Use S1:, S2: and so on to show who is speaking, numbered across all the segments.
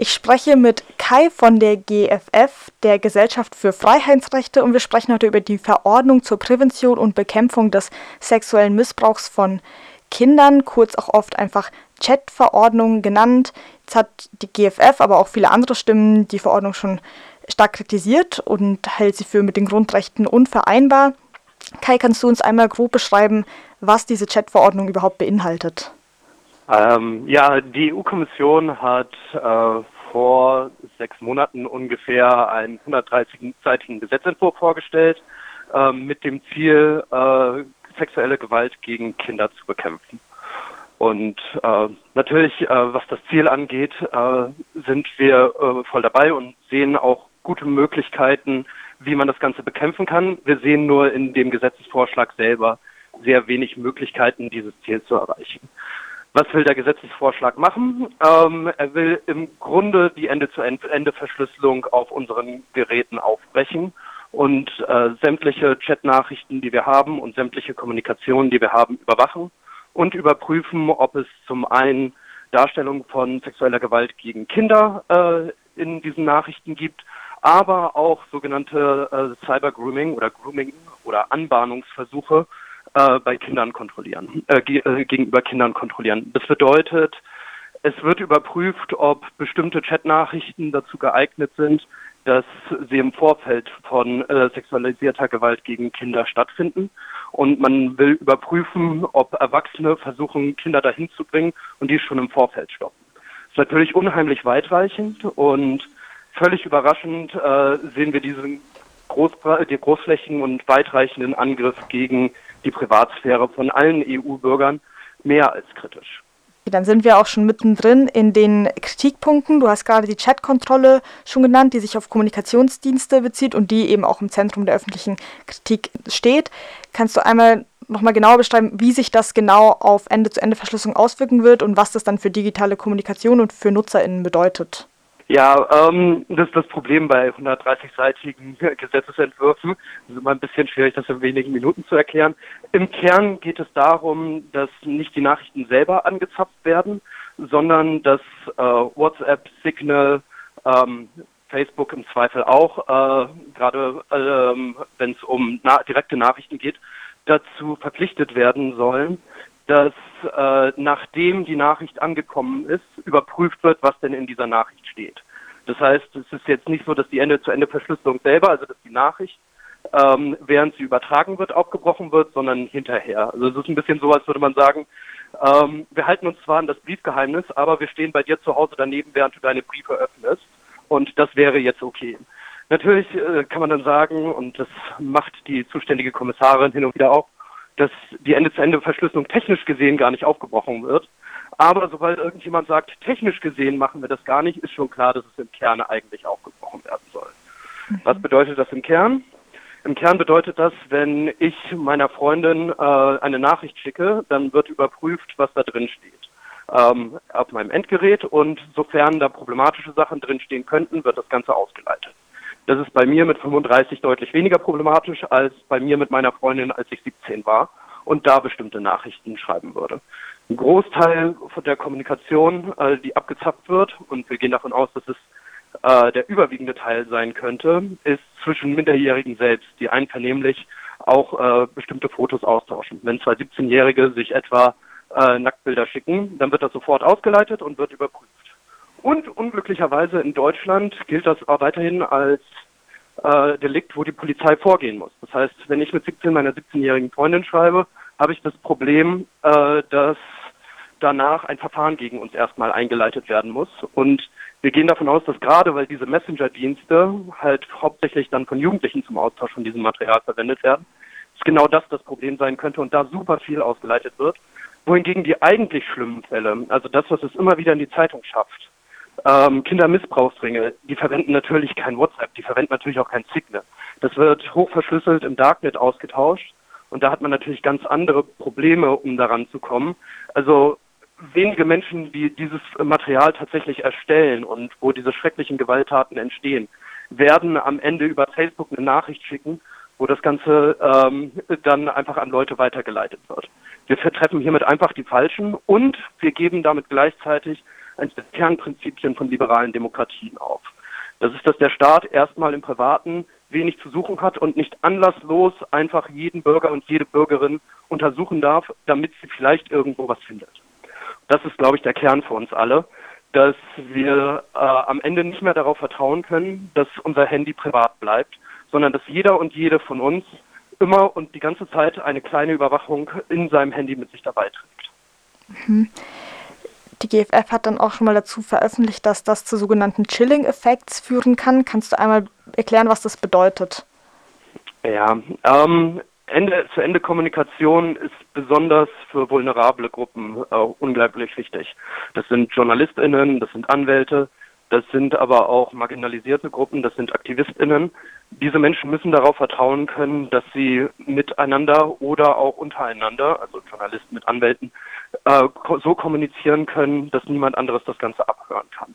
S1: Ich spreche mit Kai von der GFF, der Gesellschaft für Freiheitsrechte, und wir sprechen heute über die Verordnung zur Prävention und Bekämpfung des sexuellen Missbrauchs von Kindern, kurz auch oft einfach Chat-Verordnung genannt. Jetzt hat die GFF, aber auch viele andere Stimmen die Verordnung schon stark kritisiert und hält sie für mit den Grundrechten unvereinbar. Kai, kannst du uns einmal grob beschreiben, was diese Chat-Verordnung überhaupt beinhaltet?
S2: Ähm, ja, die EU-Kommission hat äh, vor sechs Monaten ungefähr einen 130-seitigen Gesetzentwurf vorgestellt, äh, mit dem Ziel, äh, sexuelle Gewalt gegen Kinder zu bekämpfen. Und äh, natürlich, äh, was das Ziel angeht, äh, sind wir äh, voll dabei und sehen auch gute Möglichkeiten, wie man das Ganze bekämpfen kann. Wir sehen nur in dem Gesetzesvorschlag selber sehr wenig Möglichkeiten, dieses Ziel zu erreichen. Was will der Gesetzesvorschlag machen? Ähm, er will im Grunde die Ende-zu-Ende-Verschlüsselung auf unseren Geräten aufbrechen und äh, sämtliche Chatnachrichten, die wir haben und sämtliche Kommunikationen, die wir haben, überwachen und überprüfen, ob es zum einen Darstellung von sexueller Gewalt gegen Kinder äh, in diesen Nachrichten gibt, aber auch sogenannte äh, Cyber Grooming oder Grooming oder Anbahnungsversuche äh, bei Kindern kontrollieren, äh, ge äh, gegenüber Kindern kontrollieren. Das bedeutet, es wird überprüft, ob bestimmte Chatnachrichten dazu geeignet sind, dass sie im Vorfeld von äh, sexualisierter Gewalt gegen Kinder stattfinden. Und man will überprüfen, ob Erwachsene versuchen, Kinder dahin zu bringen und die schon im Vorfeld stoppen. Das ist natürlich unheimlich weitreichend und völlig überraschend äh, sehen wir diesen Groß großflächigen und weitreichenden Angriff gegen die Privatsphäre von allen EU-Bürgern mehr als kritisch.
S1: Dann sind wir auch schon mittendrin in den Kritikpunkten. Du hast gerade die Chatkontrolle schon genannt, die sich auf Kommunikationsdienste bezieht und die eben auch im Zentrum der öffentlichen Kritik steht. Kannst du einmal nochmal genauer beschreiben, wie sich das genau auf Ende-zu-Ende-Verschlüsselung auswirken wird und was das dann für digitale Kommunikation und für NutzerInnen bedeutet?
S2: Ja, ähm, das ist das Problem bei 130-seitigen Gesetzesentwürfen. Es ist immer ein bisschen schwierig, das in wenigen Minuten zu erklären. Im Kern geht es darum, dass nicht die Nachrichten selber angezapft werden, sondern dass äh, WhatsApp, Signal, ähm, Facebook im Zweifel auch, äh, gerade ähm, wenn es um na direkte Nachrichten geht, dazu verpflichtet werden sollen, dass äh, nachdem die Nachricht angekommen ist, überprüft wird, was denn in dieser Nachricht steht. Das heißt, es ist jetzt nicht so, dass die Ende-zu-Ende-Verschlüsselung selber, also dass die Nachricht, ähm, während sie übertragen wird, aufgebrochen wird, sondern hinterher. Also es ist ein bisschen so, als würde man sagen, ähm, wir halten uns zwar an das Briefgeheimnis, aber wir stehen bei dir zu Hause daneben, während du deine Briefe öffnest. Und das wäre jetzt okay. Natürlich äh, kann man dann sagen, und das macht die zuständige Kommissarin hin und wieder auch, dass die Ende-zu-Ende-Verschlüsselung technisch gesehen gar nicht aufgebrochen wird. Aber sobald irgendjemand sagt, technisch gesehen machen wir das gar nicht, ist schon klar, dass es im Kern eigentlich aufgebrochen werden soll. Mhm. Was bedeutet das im Kern? Im Kern bedeutet das, wenn ich meiner Freundin äh, eine Nachricht schicke, dann wird überprüft, was da drin steht ähm, auf meinem Endgerät und sofern da problematische Sachen drinstehen könnten, wird das Ganze ausgeleitet. Das ist bei mir mit 35 deutlich weniger problematisch als bei mir mit meiner Freundin, als ich 17 war und da bestimmte Nachrichten schreiben würde. Ein Großteil von der Kommunikation, äh, die abgezapft wird, und wir gehen davon aus, dass es äh, der überwiegende Teil sein könnte, ist zwischen Minderjährigen selbst, die einvernehmlich auch äh, bestimmte Fotos austauschen. Wenn zwei 17-Jährige sich etwa Nacktbilder schicken, dann wird das sofort ausgeleitet und wird überprüft. Und unglücklicherweise in Deutschland gilt das auch weiterhin als äh, Delikt, wo die Polizei vorgehen muss. Das heißt, wenn ich mit 17 meiner 17-jährigen Freundin schreibe, habe ich das Problem, äh, dass danach ein Verfahren gegen uns erstmal eingeleitet werden muss. Und wir gehen davon aus, dass gerade weil diese Messenger-Dienste halt hauptsächlich dann von Jugendlichen zum Austausch von diesem Material verwendet werden, dass genau das das Problem sein könnte und da super viel ausgeleitet wird. Wohingegen die eigentlich schlimmen Fälle, also das, was es immer wieder in die Zeitung schafft, ähm, Kindermissbrauchsringe, die verwenden natürlich kein WhatsApp, die verwenden natürlich auch kein Signal. Das wird hochverschlüsselt im Darknet ausgetauscht und da hat man natürlich ganz andere Probleme, um daran zu kommen. Also wenige Menschen, die dieses Material tatsächlich erstellen und wo diese schrecklichen Gewalttaten entstehen, werden am Ende über Facebook eine Nachricht schicken, wo das Ganze ähm, dann einfach an Leute weitergeleitet wird. Wir vertreffen hiermit einfach die Falschen und wir geben damit gleichzeitig eines der Kernprinzipien von liberalen Demokratien auf. Das ist, dass der Staat erstmal im Privaten wenig zu suchen hat und nicht anlasslos einfach jeden Bürger und jede Bürgerin untersuchen darf, damit sie vielleicht irgendwo was findet. Das ist, glaube ich, der Kern für uns alle, dass wir äh, am Ende nicht mehr darauf vertrauen können, dass unser Handy privat bleibt, sondern dass jeder und jede von uns immer und die ganze Zeit eine kleine Überwachung in seinem Handy mit sich dabei trägt.
S1: Mhm. Die GFF hat dann auch schon mal dazu veröffentlicht, dass das zu sogenannten Chilling-Effekts führen kann. Kannst du einmal erklären, was das bedeutet?
S2: Ja, ähm, Ende-zu-Ende-Kommunikation ist besonders für vulnerable Gruppen äh, unglaublich wichtig. Das sind JournalistInnen, das sind Anwälte, das sind aber auch marginalisierte Gruppen, das sind AktivistInnen. Diese Menschen müssen darauf vertrauen können, dass sie miteinander oder auch untereinander, also Journalisten mit Anwälten, äh, so kommunizieren können, dass niemand anderes das Ganze abhören kann.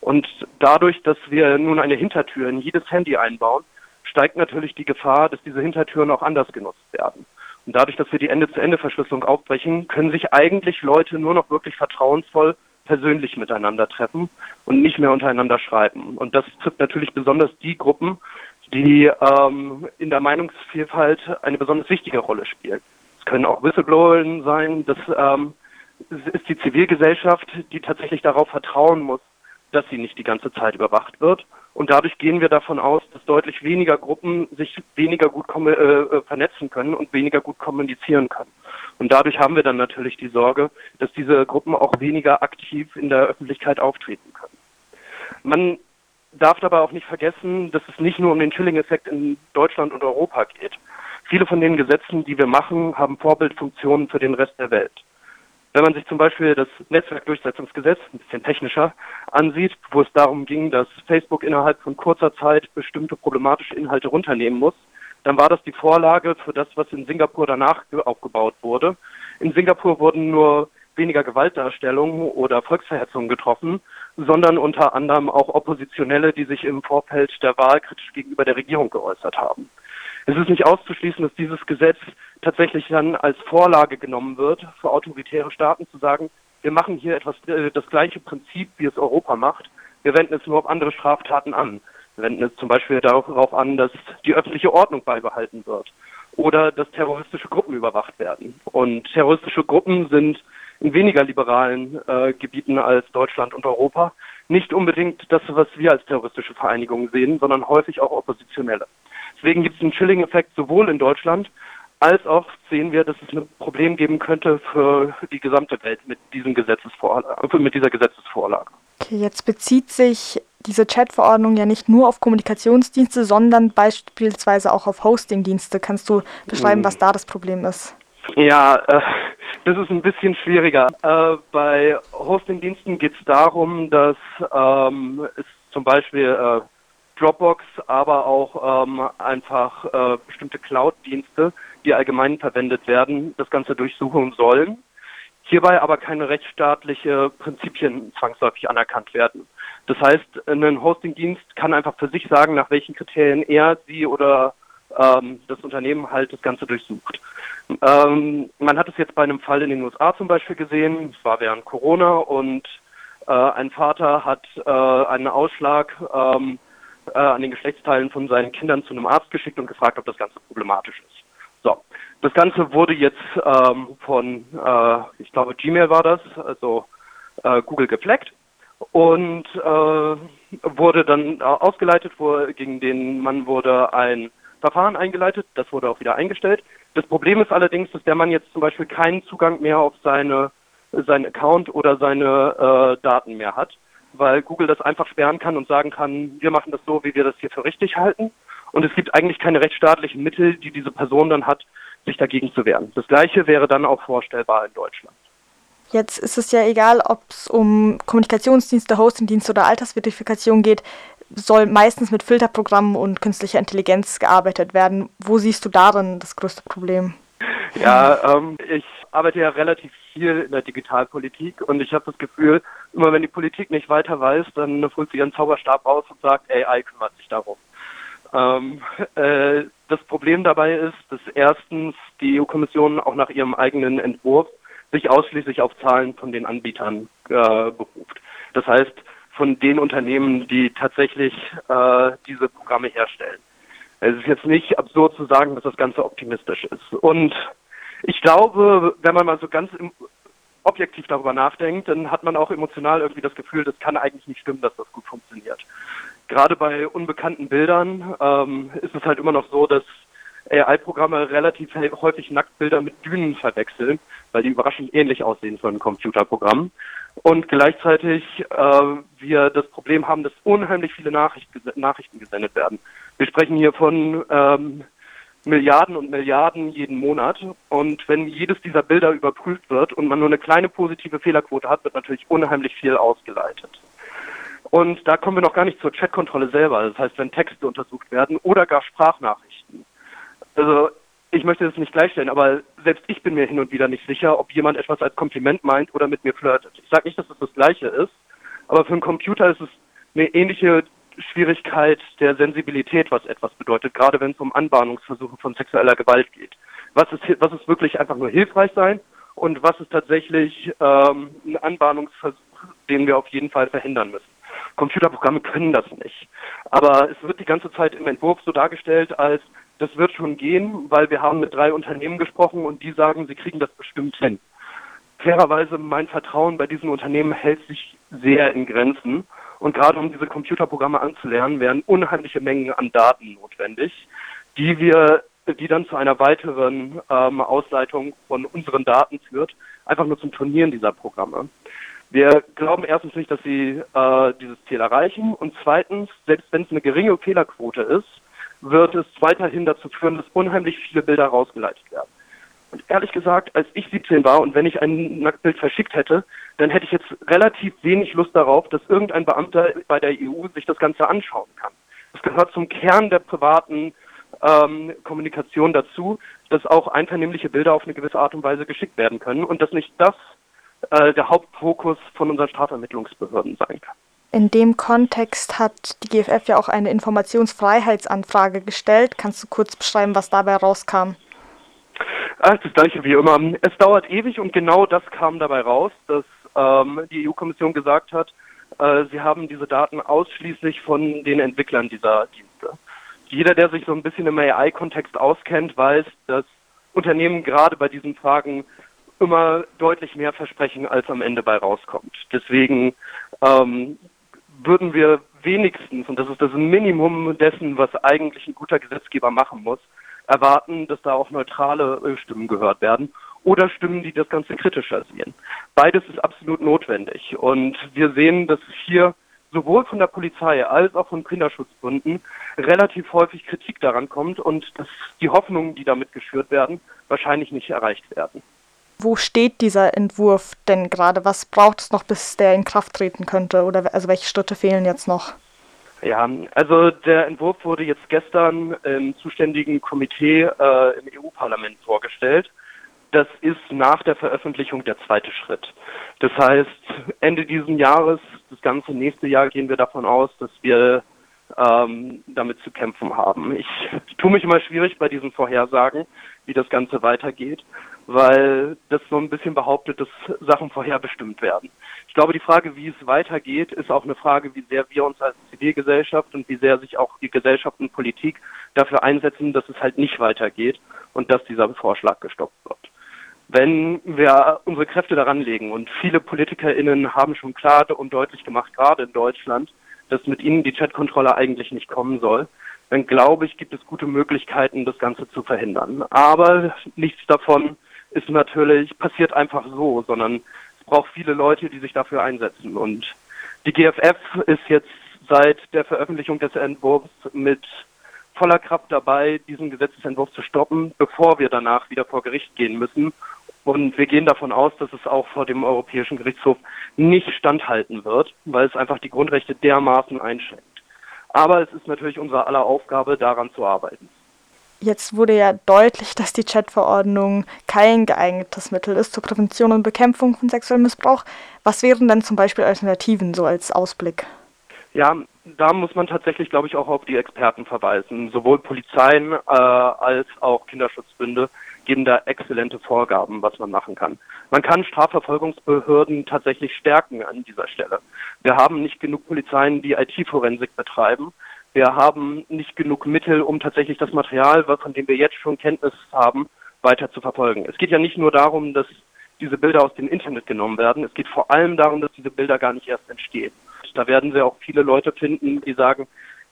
S2: Und dadurch, dass wir nun eine Hintertür in jedes Handy einbauen, steigt natürlich die Gefahr, dass diese Hintertüren auch anders genutzt werden. Und dadurch, dass wir die Ende-zu-Ende-Verschlüsselung aufbrechen, können sich eigentlich Leute nur noch wirklich vertrauensvoll persönlich miteinander treffen und nicht mehr untereinander schreiben. Und das trifft natürlich besonders die Gruppen, die ähm, in der Meinungsvielfalt eine besonders wichtige Rolle spielen. Es können auch Whistleblower sein, das ähm, ist die Zivilgesellschaft, die tatsächlich darauf vertrauen muss, dass sie nicht die ganze Zeit überwacht wird. Und dadurch gehen wir davon aus, dass deutlich weniger Gruppen sich weniger gut äh, äh, vernetzen können und weniger gut kommunizieren können. Und dadurch haben wir dann natürlich die Sorge, dass diese Gruppen auch weniger aktiv in der Öffentlichkeit auftreten können. Man darf dabei auch nicht vergessen, dass es nicht nur um den Chilling-Effekt in Deutschland und Europa geht. Viele von den Gesetzen, die wir machen, haben Vorbildfunktionen für den Rest der Welt. Wenn man sich zum Beispiel das Netzwerkdurchsetzungsgesetz, ein bisschen technischer, ansieht, wo es darum ging, dass Facebook innerhalb von kurzer Zeit bestimmte problematische Inhalte runternehmen muss, dann war das die Vorlage für das, was in Singapur danach aufgebaut wurde. In Singapur wurden nur weniger Gewaltdarstellungen oder Volksverhetzungen getroffen, sondern unter anderem auch Oppositionelle, die sich im Vorfeld der Wahl kritisch gegenüber der Regierung geäußert haben. Es ist nicht auszuschließen, dass dieses Gesetz tatsächlich dann als Vorlage genommen wird für autoritäre Staaten zu sagen, wir machen hier etwas äh, das gleiche Prinzip, wie es Europa macht. Wir wenden es nur auf andere Straftaten an. Wir wenden es zum Beispiel darauf an, dass die öffentliche Ordnung beibehalten wird oder dass terroristische Gruppen überwacht werden. Und terroristische Gruppen sind in weniger liberalen äh, Gebieten als Deutschland und Europa nicht unbedingt das, was wir als terroristische Vereinigungen sehen, sondern häufig auch Oppositionelle. Deswegen gibt es einen Chilling-Effekt sowohl in Deutschland als auch sehen wir, dass es ein Problem geben könnte für die gesamte Welt mit, diesem Gesetzesvorlage, mit dieser Gesetzesvorlage.
S1: Okay, jetzt bezieht sich diese Chat-Verordnung ja nicht nur auf Kommunikationsdienste, sondern beispielsweise auch auf Hosting-Dienste. Kannst du beschreiben, was da das Problem ist?
S2: Ja, äh, das ist ein bisschen schwieriger. Äh, bei Hosting-Diensten geht es darum, dass ähm, es zum Beispiel äh, Dropbox, aber auch ähm, einfach äh, bestimmte Cloud-Dienste, die allgemein verwendet werden, das Ganze durchsuchen sollen. Hierbei aber keine rechtsstaatliche Prinzipien zwangsläufig anerkannt werden. Das heißt, ein Hosting-Dienst kann einfach für sich sagen, nach welchen Kriterien er, sie oder ähm, das Unternehmen halt das Ganze durchsucht. Ähm, man hat es jetzt bei einem Fall in den USA zum Beispiel gesehen, es war während Corona und äh, ein Vater hat äh, einen Ausschlag ähm, äh, an den Geschlechtsteilen von seinen Kindern zu einem Arzt geschickt und gefragt, ob das Ganze problematisch ist. So, das Ganze wurde jetzt ähm, von, äh, ich glaube, Gmail war das, also äh, Google gefleckt und äh, wurde dann ausgeleitet, wo, gegen den Mann wurde ein Verfahren eingeleitet, das wurde auch wieder eingestellt. Das Problem ist allerdings, dass der Mann jetzt zum Beispiel keinen Zugang mehr auf seine, seinen Account oder seine äh, Daten mehr hat weil Google das einfach sperren kann und sagen kann, wir machen das so, wie wir das hier für richtig halten. Und es gibt eigentlich keine rechtsstaatlichen Mittel, die diese Person dann hat, sich dagegen zu wehren. Das Gleiche wäre dann auch vorstellbar in Deutschland.
S1: Jetzt ist es ja egal, ob es um Kommunikationsdienste, Hostingdienste oder Altersverifikation geht, soll meistens mit Filterprogrammen und künstlicher Intelligenz gearbeitet werden. Wo siehst du darin das größte Problem?
S2: Ja, ähm, ich arbeite ja relativ viel in der Digitalpolitik und ich habe das Gefühl, immer wenn die Politik nicht weiter weiß, dann holt sie ihren Zauberstab raus und sagt, AI kümmert sich darum. Ähm, äh, das Problem dabei ist, dass erstens die EU-Kommission auch nach ihrem eigenen Entwurf sich ausschließlich auf Zahlen von den Anbietern äh, beruft. Das heißt, von den Unternehmen, die tatsächlich äh, diese Programme herstellen. Es ist jetzt nicht absurd zu sagen, dass das Ganze optimistisch ist. Und ich glaube, wenn man mal so ganz objektiv darüber nachdenkt, dann hat man auch emotional irgendwie das Gefühl, das kann eigentlich nicht stimmen, dass das gut funktioniert. Gerade bei unbekannten Bildern ähm, ist es halt immer noch so, dass AI-Programme relativ häufig Nacktbilder mit Dünen verwechseln, weil die überraschend ähnlich aussehen von Computerprogrammen. Und gleichzeitig äh, wir das Problem haben, dass unheimlich viele Nachrichten, Nachrichten gesendet werden. Wir sprechen hier von ähm, Milliarden und Milliarden jeden Monat. Und wenn jedes dieser Bilder überprüft wird und man nur eine kleine positive Fehlerquote hat, wird natürlich unheimlich viel ausgeleitet. Und da kommen wir noch gar nicht zur Chatkontrolle selber. Das heißt, wenn Texte untersucht werden oder gar Sprachnachrichten. Also ich möchte das nicht gleichstellen, aber selbst ich bin mir hin und wieder nicht sicher, ob jemand etwas als Kompliment meint oder mit mir flirtet. Ich sage nicht, dass es das Gleiche ist, aber für einen Computer ist es eine ähnliche Schwierigkeit der Sensibilität, was etwas bedeutet, gerade wenn es um Anbahnungsversuche von sexueller Gewalt geht. Was ist, was ist wirklich einfach nur hilfreich sein und was ist tatsächlich ähm, ein Anbahnungsversuch, den wir auf jeden Fall verhindern müssen. Computerprogramme können das nicht. Aber es wird die ganze Zeit im Entwurf so dargestellt, als das wird schon gehen, weil wir haben mit drei Unternehmen gesprochen und die sagen, sie kriegen das bestimmt hin. Fairerweise, mein Vertrauen bei diesen Unternehmen hält sich sehr in Grenzen. Und gerade um diese Computerprogramme anzulernen, werden unheimliche Mengen an Daten notwendig, die wir, die dann zu einer weiteren ähm, Ausleitung von unseren Daten führt, einfach nur zum Turnieren dieser Programme. Wir glauben erstens nicht, dass sie äh, dieses Ziel erreichen und zweitens, selbst wenn es eine geringe Fehlerquote ist, wird es weiterhin dazu führen, dass unheimlich viele Bilder rausgeleitet werden. Und ehrlich gesagt, als ich 17 war und wenn ich ein Nacktbild verschickt hätte, dann hätte ich jetzt relativ wenig Lust darauf, dass irgendein Beamter bei der EU sich das Ganze anschauen kann. Das gehört zum Kern der privaten ähm, Kommunikation dazu, dass auch einvernehmliche Bilder auf eine gewisse Art und Weise geschickt werden können und dass nicht das äh, der Hauptfokus von unseren Strafvermittlungsbehörden sein kann.
S1: In dem Kontext hat die GFF ja auch eine Informationsfreiheitsanfrage gestellt. Kannst du kurz beschreiben, was dabei rauskam?
S2: Ach, das gleiche wie immer. Es dauert ewig und genau das kam dabei raus, dass ähm, die EU-Kommission gesagt hat, äh, sie haben diese Daten ausschließlich von den Entwicklern dieser Dienste. Jeder, der sich so ein bisschen im AI-Kontext auskennt, weiß, dass Unternehmen gerade bei diesen Fragen immer deutlich mehr versprechen, als am Ende bei rauskommt. Deswegen ähm, würden wir wenigstens, und das ist das Minimum dessen, was eigentlich ein guter Gesetzgeber machen muss, erwarten, dass da auch neutrale äh, Stimmen gehört werden oder Stimmen, die das Ganze kritischer sehen. Beides ist absolut notwendig. Und wir sehen, dass hier sowohl von der Polizei als auch von Kinderschutzbunden relativ häufig Kritik daran kommt und dass die Hoffnungen, die damit geschürt werden, wahrscheinlich nicht erreicht werden.
S1: Wo steht dieser Entwurf denn gerade? Was braucht es noch, bis der in Kraft treten könnte? Oder also welche Schritte fehlen jetzt noch?
S2: Ja, also der Entwurf wurde jetzt gestern im zuständigen Komitee äh, im EU-Parlament vorgestellt. Das ist nach der Veröffentlichung der zweite Schritt. Das heißt, Ende dieses Jahres, das ganze nächste Jahr gehen wir davon aus, dass wir ähm, damit zu kämpfen haben. Ich tue mich immer schwierig bei diesen Vorhersagen, wie das Ganze weitergeht weil das so ein bisschen behauptet, dass Sachen vorherbestimmt werden. Ich glaube, die Frage, wie es weitergeht, ist auch eine Frage, wie sehr wir uns als Zivilgesellschaft und wie sehr sich auch die Gesellschaft und Politik dafür einsetzen, dass es halt nicht weitergeht und dass dieser Vorschlag gestoppt wird. Wenn wir unsere Kräfte daran legen und viele PolitikerInnen haben schon klar und deutlich gemacht, gerade in Deutschland, dass mit ihnen die Chatkontrolle eigentlich nicht kommen soll, dann glaube ich, gibt es gute Möglichkeiten, das Ganze zu verhindern. Aber nichts davon ist natürlich, passiert einfach so, sondern es braucht viele Leute, die sich dafür einsetzen. Und die GFF ist jetzt seit der Veröffentlichung des Entwurfs mit voller Kraft dabei, diesen Gesetzesentwurf zu stoppen, bevor wir danach wieder vor Gericht gehen müssen. Und wir gehen davon aus, dass es auch vor dem Europäischen Gerichtshof nicht standhalten wird, weil es einfach die Grundrechte dermaßen einschränkt. Aber es ist natürlich unsere aller Aufgabe, daran zu arbeiten.
S1: Jetzt wurde ja deutlich, dass die Chat-Verordnung kein geeignetes Mittel ist zur Prävention und Bekämpfung von sexuellem Missbrauch. Was wären denn zum Beispiel Alternativen so als Ausblick?
S2: Ja, da muss man tatsächlich, glaube ich, auch auf die Experten verweisen. Sowohl Polizeien äh, als auch Kinderschutzbünde geben da exzellente Vorgaben, was man machen kann. Man kann Strafverfolgungsbehörden tatsächlich stärken an dieser Stelle. Wir haben nicht genug Polizeien, die IT-Forensik betreiben. Wir haben nicht genug Mittel, um tatsächlich das Material, von dem wir jetzt schon Kenntnis haben, weiter zu verfolgen. Es geht ja nicht nur darum, dass diese Bilder aus dem Internet genommen werden. Es geht vor allem darum, dass diese Bilder gar nicht erst entstehen. Da werden Sie auch viele Leute finden, die sagen,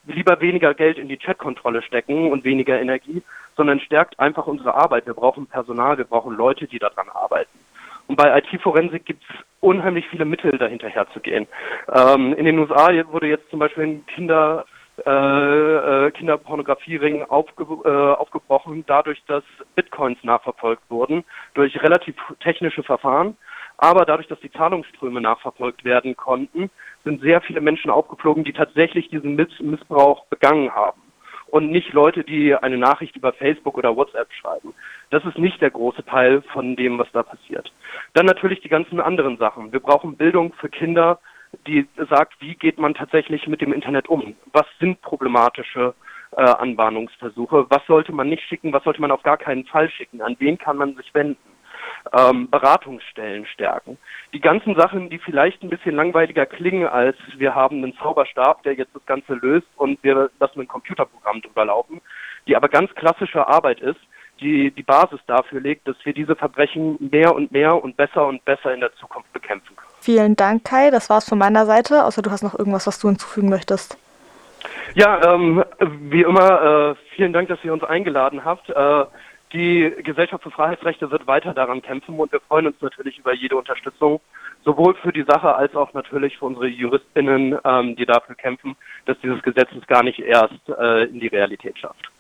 S2: lieber weniger Geld in die Chatkontrolle stecken und weniger Energie, sondern stärkt einfach unsere Arbeit. Wir brauchen Personal, wir brauchen Leute, die daran arbeiten. Und bei IT-Forensik gibt es unheimlich viele Mittel, dahinterher zu gehen. Ähm, in den USA wurde jetzt zum Beispiel ein Kinder, äh, äh, Kinderpornografiering aufge, äh, aufgebrochen, dadurch, dass Bitcoins nachverfolgt wurden, durch relativ technische Verfahren. Aber dadurch, dass die Zahlungsströme nachverfolgt werden konnten, sind sehr viele Menschen aufgeflogen, die tatsächlich diesen Missbrauch begangen haben. Und nicht Leute, die eine Nachricht über Facebook oder WhatsApp schreiben. Das ist nicht der große Teil von dem, was da passiert. Dann natürlich die ganzen anderen Sachen. Wir brauchen Bildung für Kinder, die sagt, wie geht man tatsächlich mit dem Internet um? Was sind problematische äh, Anbahnungsversuche? Was sollte man nicht schicken? Was sollte man auf gar keinen Fall schicken? An wen kann man sich wenden? Ähm, Beratungsstellen stärken. Die ganzen Sachen, die vielleicht ein bisschen langweiliger klingen, als wir haben einen Zauberstab, der jetzt das Ganze löst und wir lassen ein Computerprogramm drüber laufen, die aber ganz klassische Arbeit ist, die die Basis dafür legt, dass wir diese Verbrechen mehr und mehr und besser und besser in der Zukunft bekämpfen können.
S1: Vielen Dank, Kai. Das war's von meiner Seite, außer du hast noch irgendwas, was du hinzufügen möchtest.
S2: Ja, ähm, wie immer, äh, vielen Dank, dass ihr uns eingeladen habt. Äh, die Gesellschaft für Freiheitsrechte wird weiter daran kämpfen und wir freuen uns natürlich über jede Unterstützung, sowohl für die Sache als auch natürlich für unsere JuristInnen, ähm, die dafür kämpfen, dass dieses Gesetz es gar nicht erst äh, in die Realität schafft.